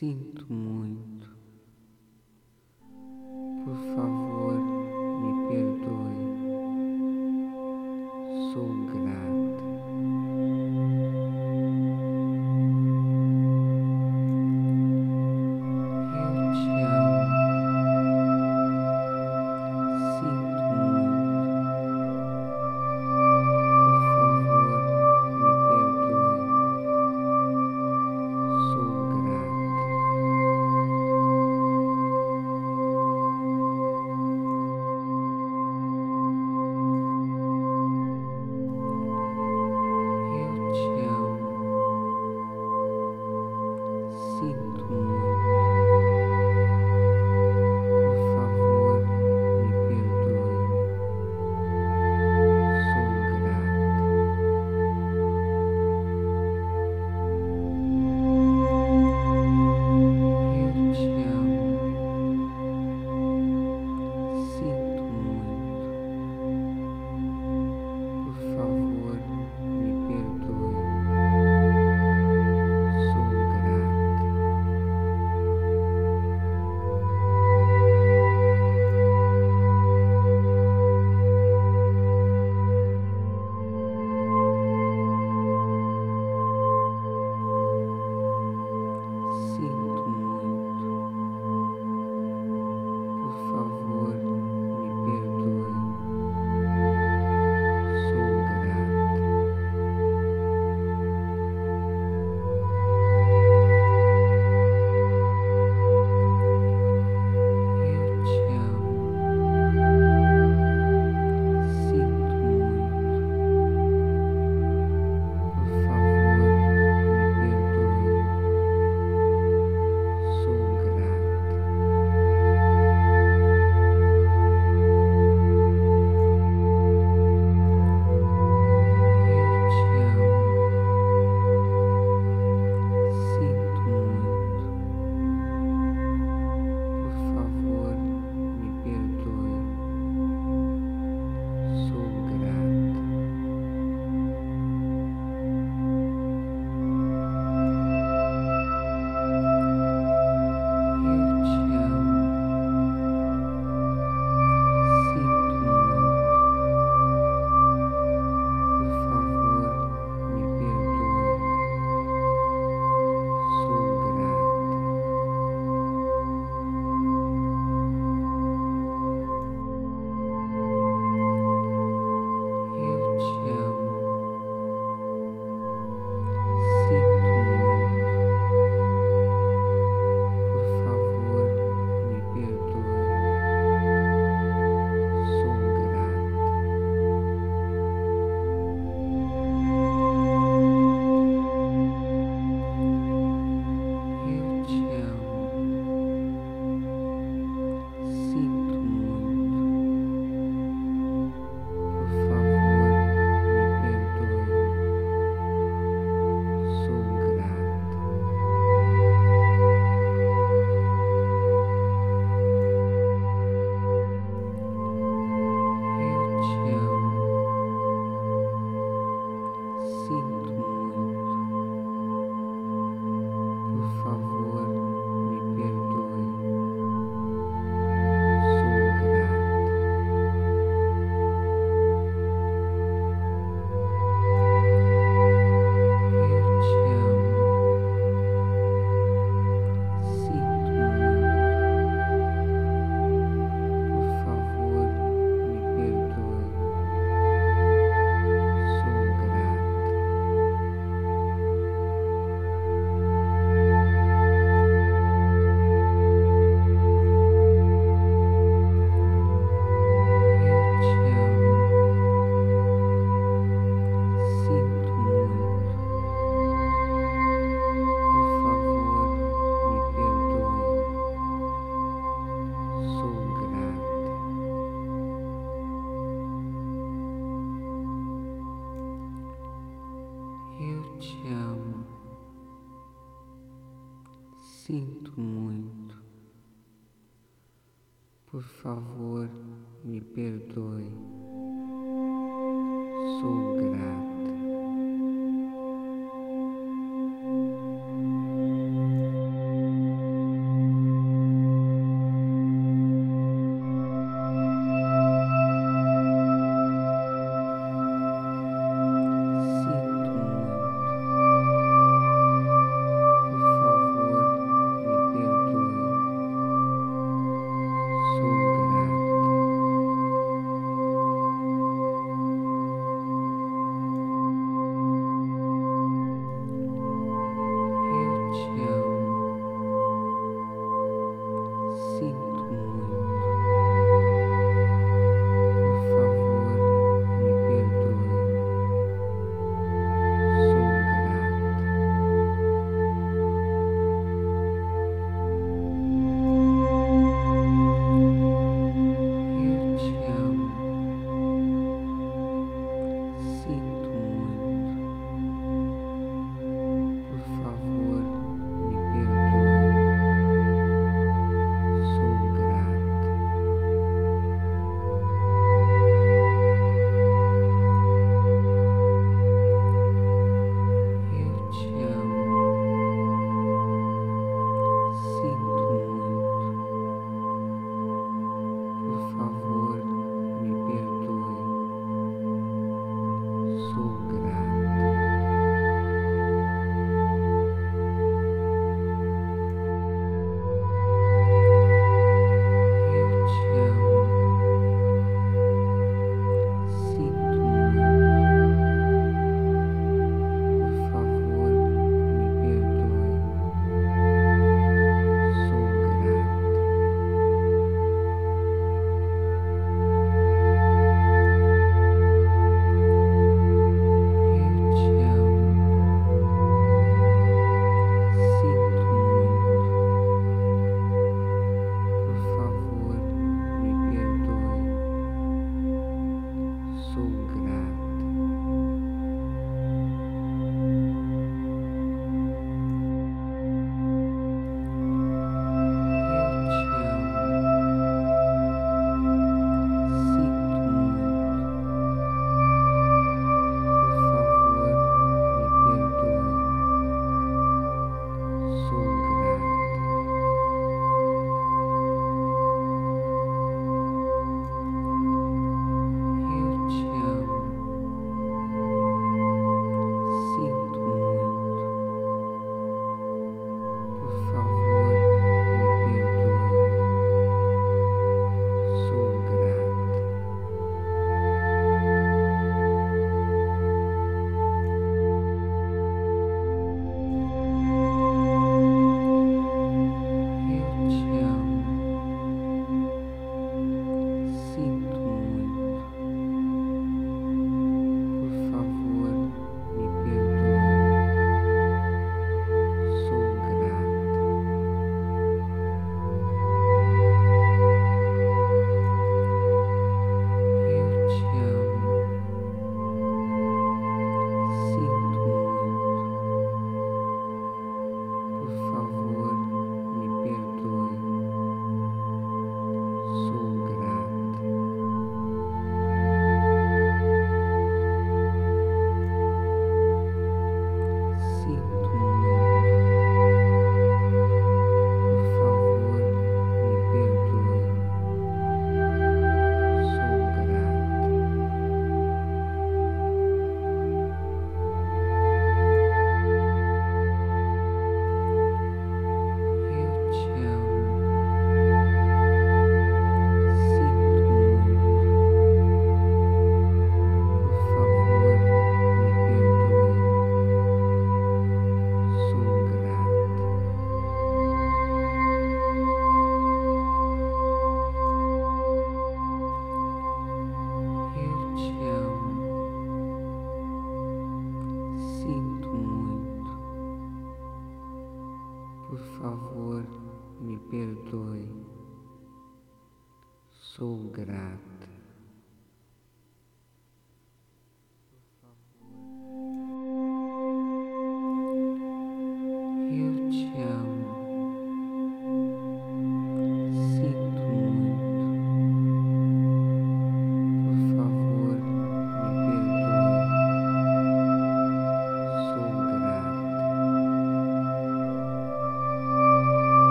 Sinto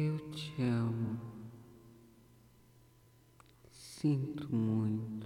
Eu te amo. Sinto muito.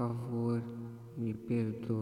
Favor, me perdoe.